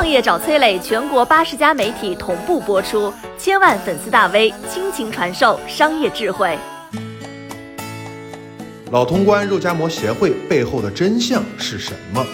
创业找崔磊，全国八十家媒体同步播出，千万粉丝大 V 倾情传授商业智慧。老潼关肉夹馍协会背后的真相是什么？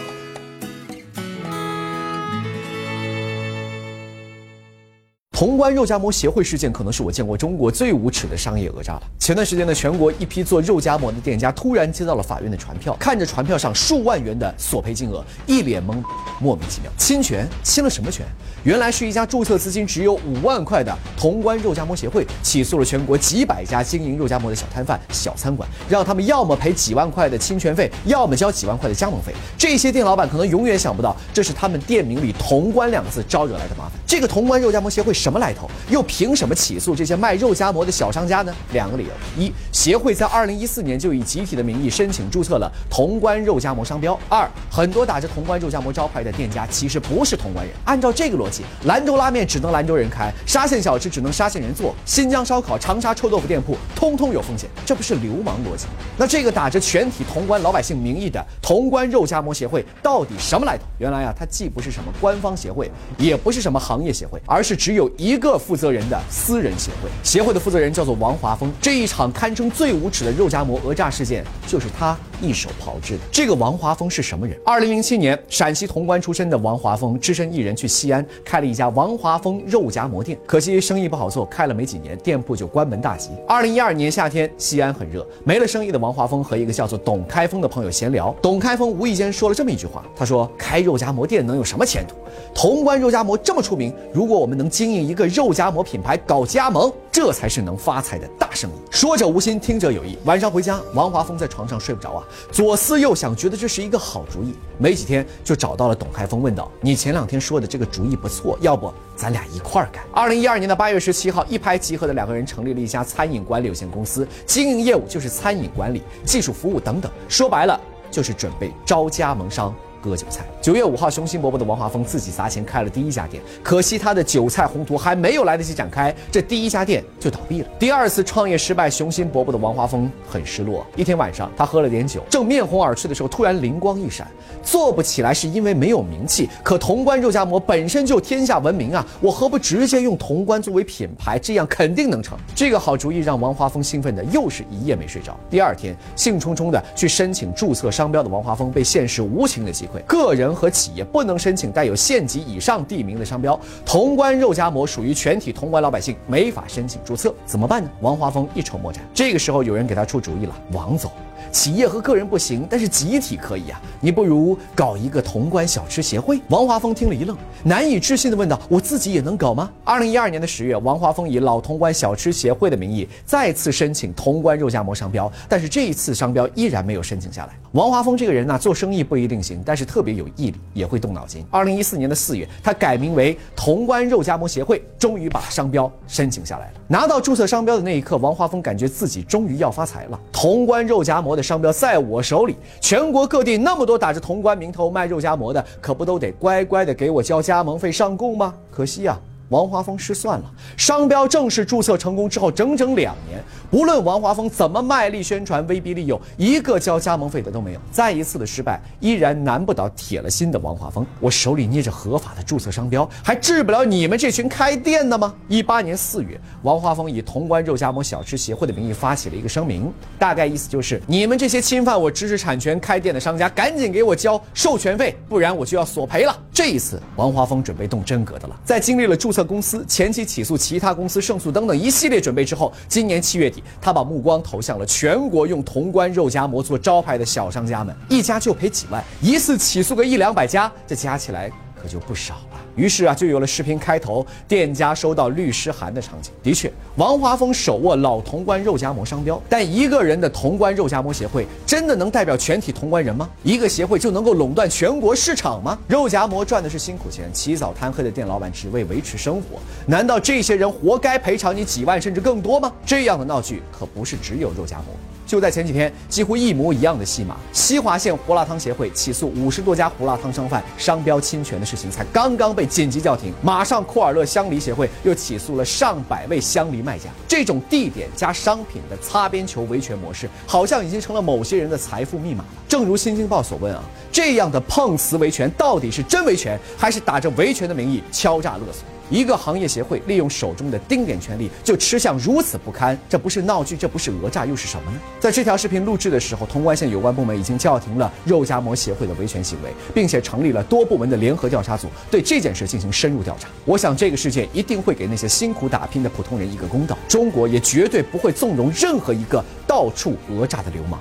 潼关肉夹馍协会事件可能是我见过中国最无耻的商业讹诈了。前段时间呢，全国一批做肉夹馍的店家突然接到了法院的传票，看着传票上数万元的索赔金额，一脸懵，莫名其妙，侵权？侵了什么权？原来是一家注册资金只有五万块的潼关肉夹馍协会起诉了全国几百家经营肉夹馍的小摊贩、小餐馆，让他们要么赔几万块的侵权费，要么交几万块的加盟费。这些店老板可能永远想不到，这是他们店名里“潼关”两个字招惹来的麻烦。这个潼关肉夹馍协会。什么来头？又凭什么起诉这些卖肉夹馍的小商家呢？两个理由：一，协会在二零一四年就以集体的名义申请注册了潼关肉夹馍商标；二，很多打着潼关肉夹馍招牌的店家其实不是潼关人。按照这个逻辑，兰州拉面只能兰州人开，沙县小吃只能沙县人做，新疆烧烤、长沙臭豆腐店铺通通有风险，这不是流氓逻辑？那这个打着全体潼关老百姓名义的潼关肉夹馍协会到底什么来头？原来啊，它既不是什么官方协会，也不是什么行业协会，而是只有。一个负责人的私人协会，协会的负责人叫做王华峰。这一场堪称最无耻的肉夹馍讹诈事件，就是他一手炮制的。这个王华峰是什么人？二零零七年，陕西潼关出身的王华峰只身一人去西安开了一家王华峰肉夹馍店，可惜生意不好做，开了没几年，店铺就关门大吉。二零一二年夏天，西安很热，没了生意的王华峰和一个叫做董开峰的朋友闲聊，董开峰无意间说了这么一句话，他说：“开肉夹馍店能有什么前途？潼关肉夹馍这么出名，如果我们能经营。”一个肉夹馍品牌搞加盟，这才是能发财的大生意。说者无心，听者有意。晚上回家，王华峰在床上睡不着啊，左思右想，觉得这是一个好主意。没几天就找到了董开峰，问道：“你前两天说的这个主意不错，要不咱俩一块儿干？”二零一二年的八月十七号，一拍即合的两个人成立了一家餐饮管理有限公司，经营业务就是餐饮管理、技术服务等等。说白了，就是准备招加盟商。割韭菜。九月五号，雄心勃勃的王华峰自己砸钱开了第一家店，可惜他的韭菜宏图还没有来得及展开，这第一家店就倒闭了。第二次创业失败，雄心勃勃的王华峰很失落。一天晚上，他喝了点酒，正面红耳赤的时候，突然灵光一闪，做不起来是因为没有名气，可潼关肉夹馍本身就天下闻名啊，我何不直接用潼关作为品牌，这样肯定能成。这个好主意让王华峰兴奋的又是一夜没睡着。第二天，兴冲冲的去申请注册商标的王华峰被现实无情的击溃。个人和企业不能申请带有县级以上地名的商标，潼关肉夹馍属于全体潼关老百姓，没法申请注册，怎么办呢？王华峰一筹莫展。这个时候，有人给他出主意了，王总。企业和个人不行，但是集体可以啊！你不如搞一个潼关小吃协会。王华峰听了一愣，难以置信地问道：“我自己也能搞吗？”二零一二年的十月，王华峰以老潼关小吃协会的名义再次申请潼关肉夹馍商标，但是这一次商标依然没有申请下来。王华峰这个人呢，做生意不一定行，但是特别有意也会动脑筋。二零一四年的四月，他改名为潼关肉夹馍协会，终于把商标申请下来了。拿到注册商标的那一刻，王华峰感觉自己终于要发财了。潼关肉夹馍的商标在我手里，全国各地那么多打着潼关名头卖肉夹馍的，可不都得乖乖的给我交加盟费上供吗？可惜呀。王华峰失算了。商标正式注册成功之后，整整两年，不论王华峰怎么卖力宣传、威逼利诱，一个交加盟费的都没有。再一次的失败，依然难不倒铁了心的王华峰。我手里捏着合法的注册商标，还治不了你们这群开店的吗？一八年四月，王华峰以潼关肉夹馍小吃协会的名义发起了一个声明，大概意思就是：你们这些侵犯我知识产权开店的商家，赶紧给我交授权费，不然我就要索赔了。这一次，王华峰准备动真格的了。在经历了注册公司前期起诉其他公司胜诉等等一系列准备之后，今年七月底，他把目光投向了全国用潼关肉夹馍做招牌的小商家们，一家就赔几万，一次起诉个一两百家，这加起来可就不少了。于是啊，就有了视频开头店家收到律师函的场景。的确，王华峰手握老潼关肉夹馍商标，但一个人的潼关肉夹馍协会真的能代表全体潼关人吗？一个协会就能够垄断全国市场吗？肉夹馍赚的是辛苦钱，起早贪黑的店老板只为维持生活，难道这些人活该赔偿你几万甚至更多吗？这样的闹剧可不是只有肉夹馍。就在前几天，几乎一模一样的戏码，西华县胡辣汤协会起诉五十多家胡辣汤商贩商标侵权的事情才刚刚被紧急叫停，马上库尔勒香梨协会又起诉了上百位香梨卖家。这种地点加商品的擦边球维权模式，好像已经成了某些人的财富密码了。正如《新京报》所问啊，这样的碰瓷维权到底是真维权，还是打着维权的名义敲诈勒索？一个行业协会利用手中的丁点权利就吃相如此不堪，这不是闹剧，这不是讹诈，又是什么呢？在这条视频录制的时候，潼关县有关部门已经叫停了肉夹馍协会的维权行为，并且成立了多部门的联合调查组，对这件事进行深入调查。我想这个事件一定会给那些辛苦打拼的普通人一个公道，中国也绝对不会纵容任何一个到处讹诈的流氓。